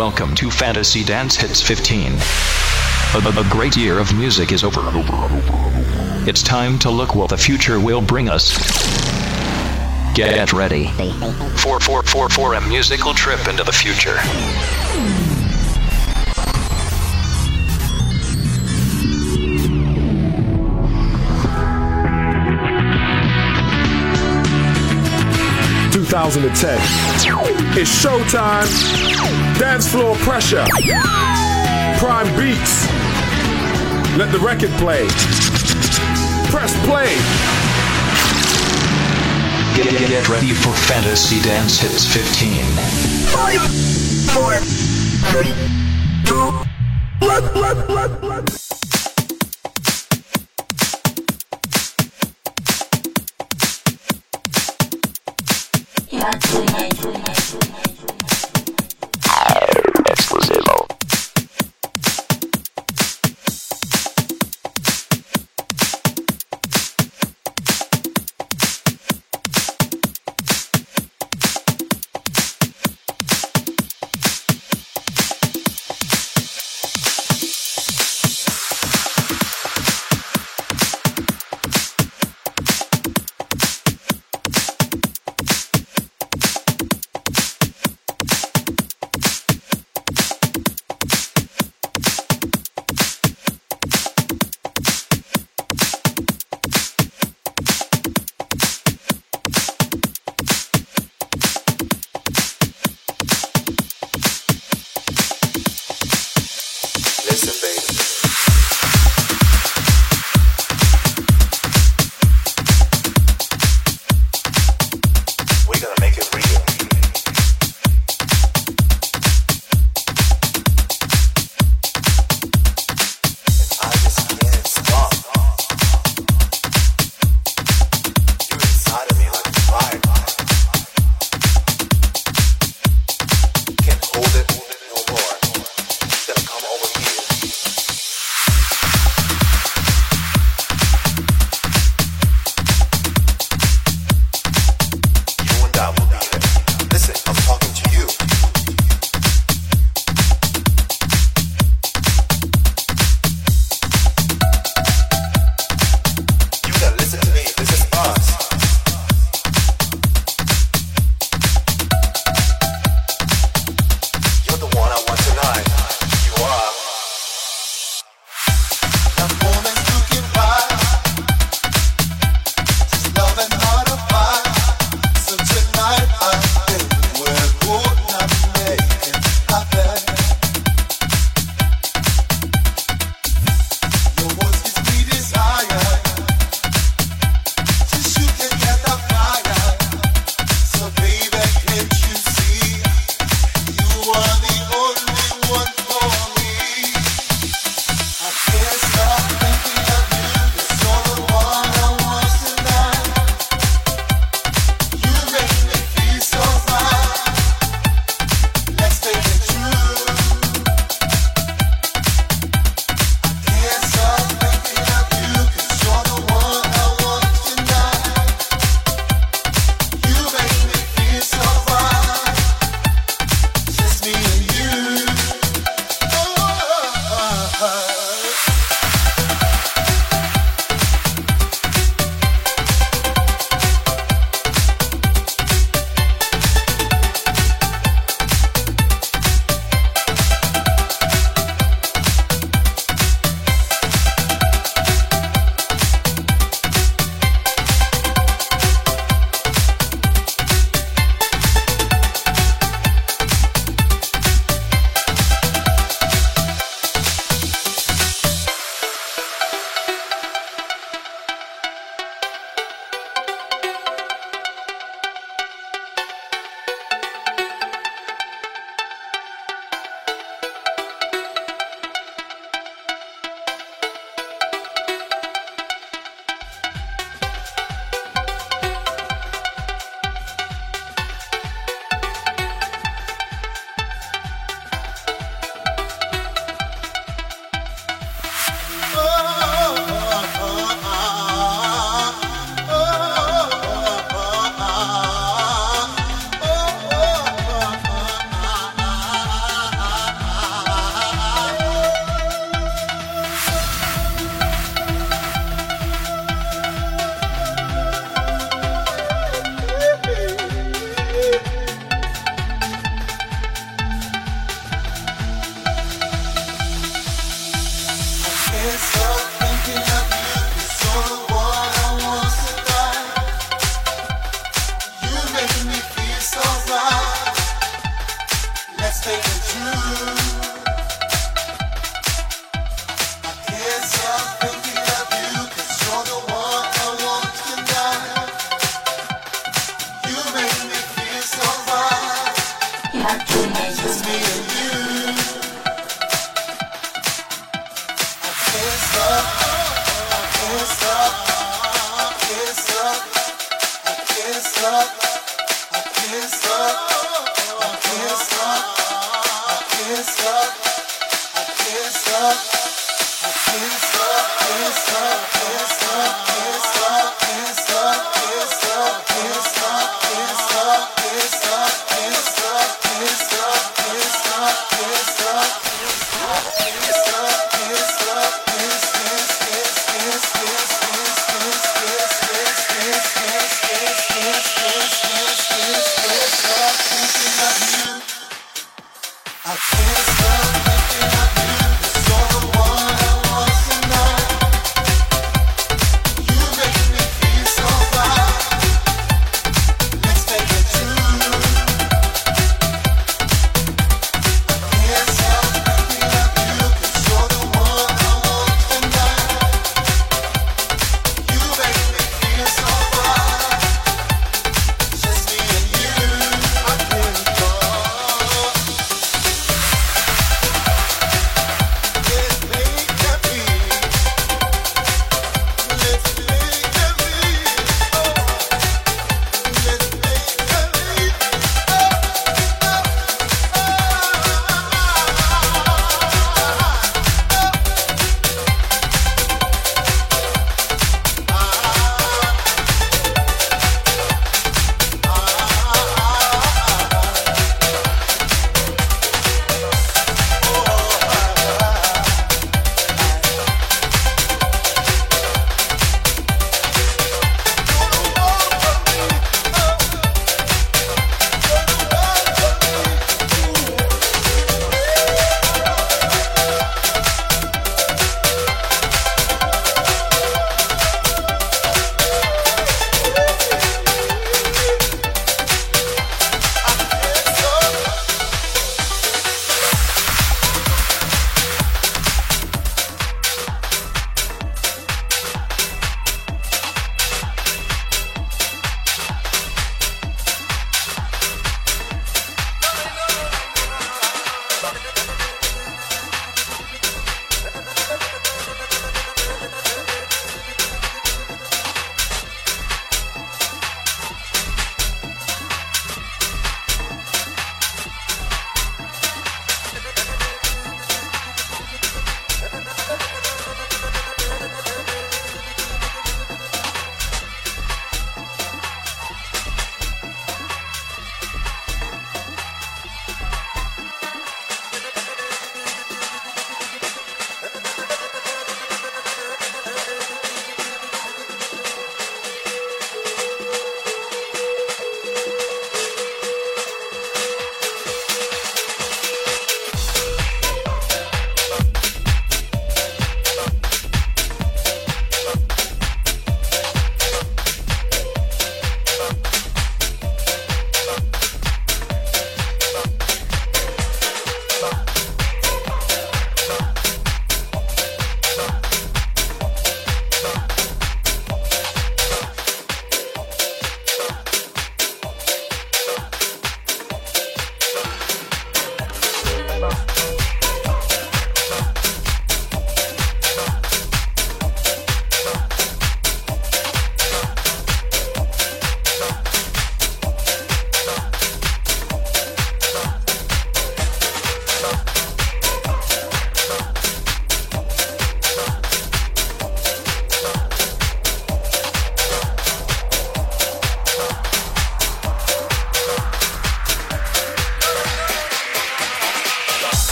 Welcome to Fantasy Dance Hits 15. A, a great year of music is over. It's time to look what the future will bring us. Get ready for, for, for, for a musical trip into the future. Two thousand and ten. It's showtime. Dance floor pressure. Prime beats. Let the record play. Press play. Get, get, get ready for Fantasy Dance Hits 15. Five, four, three, two, one, one, one, one. Matsune.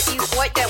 what you what that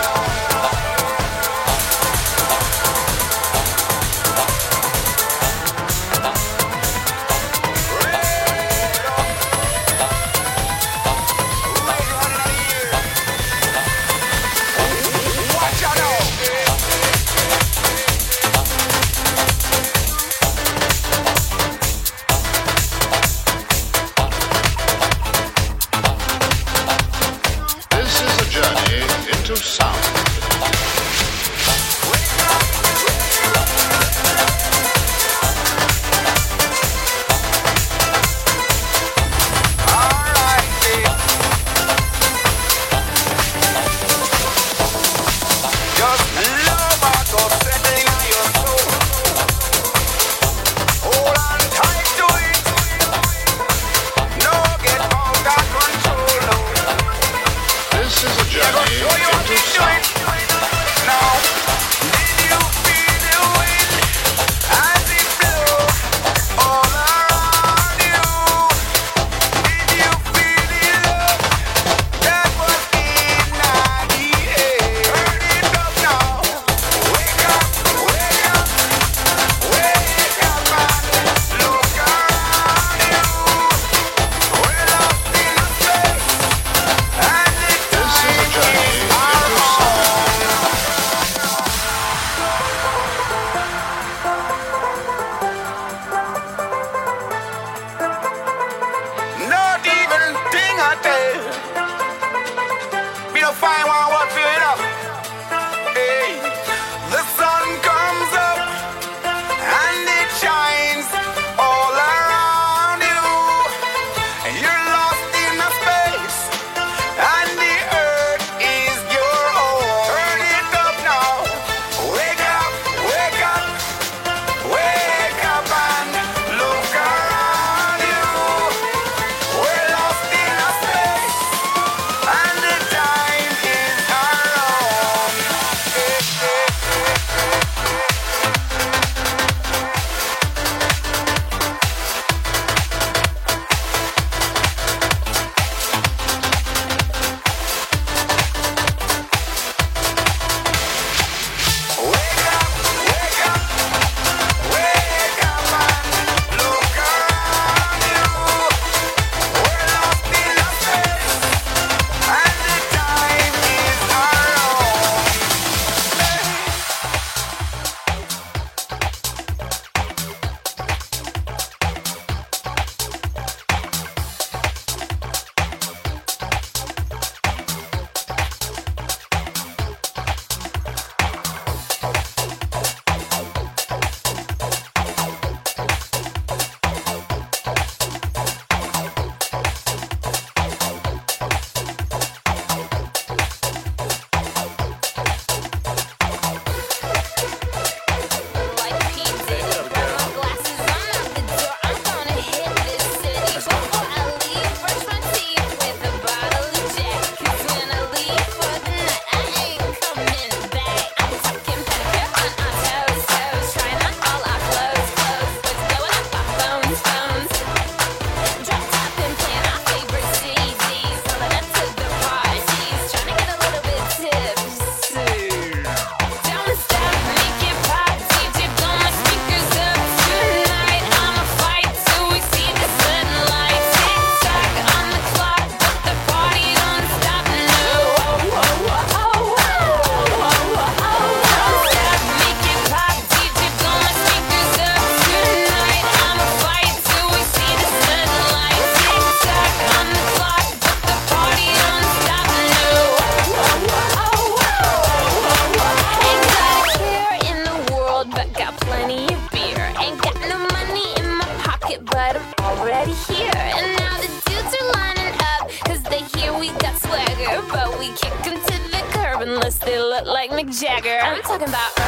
Know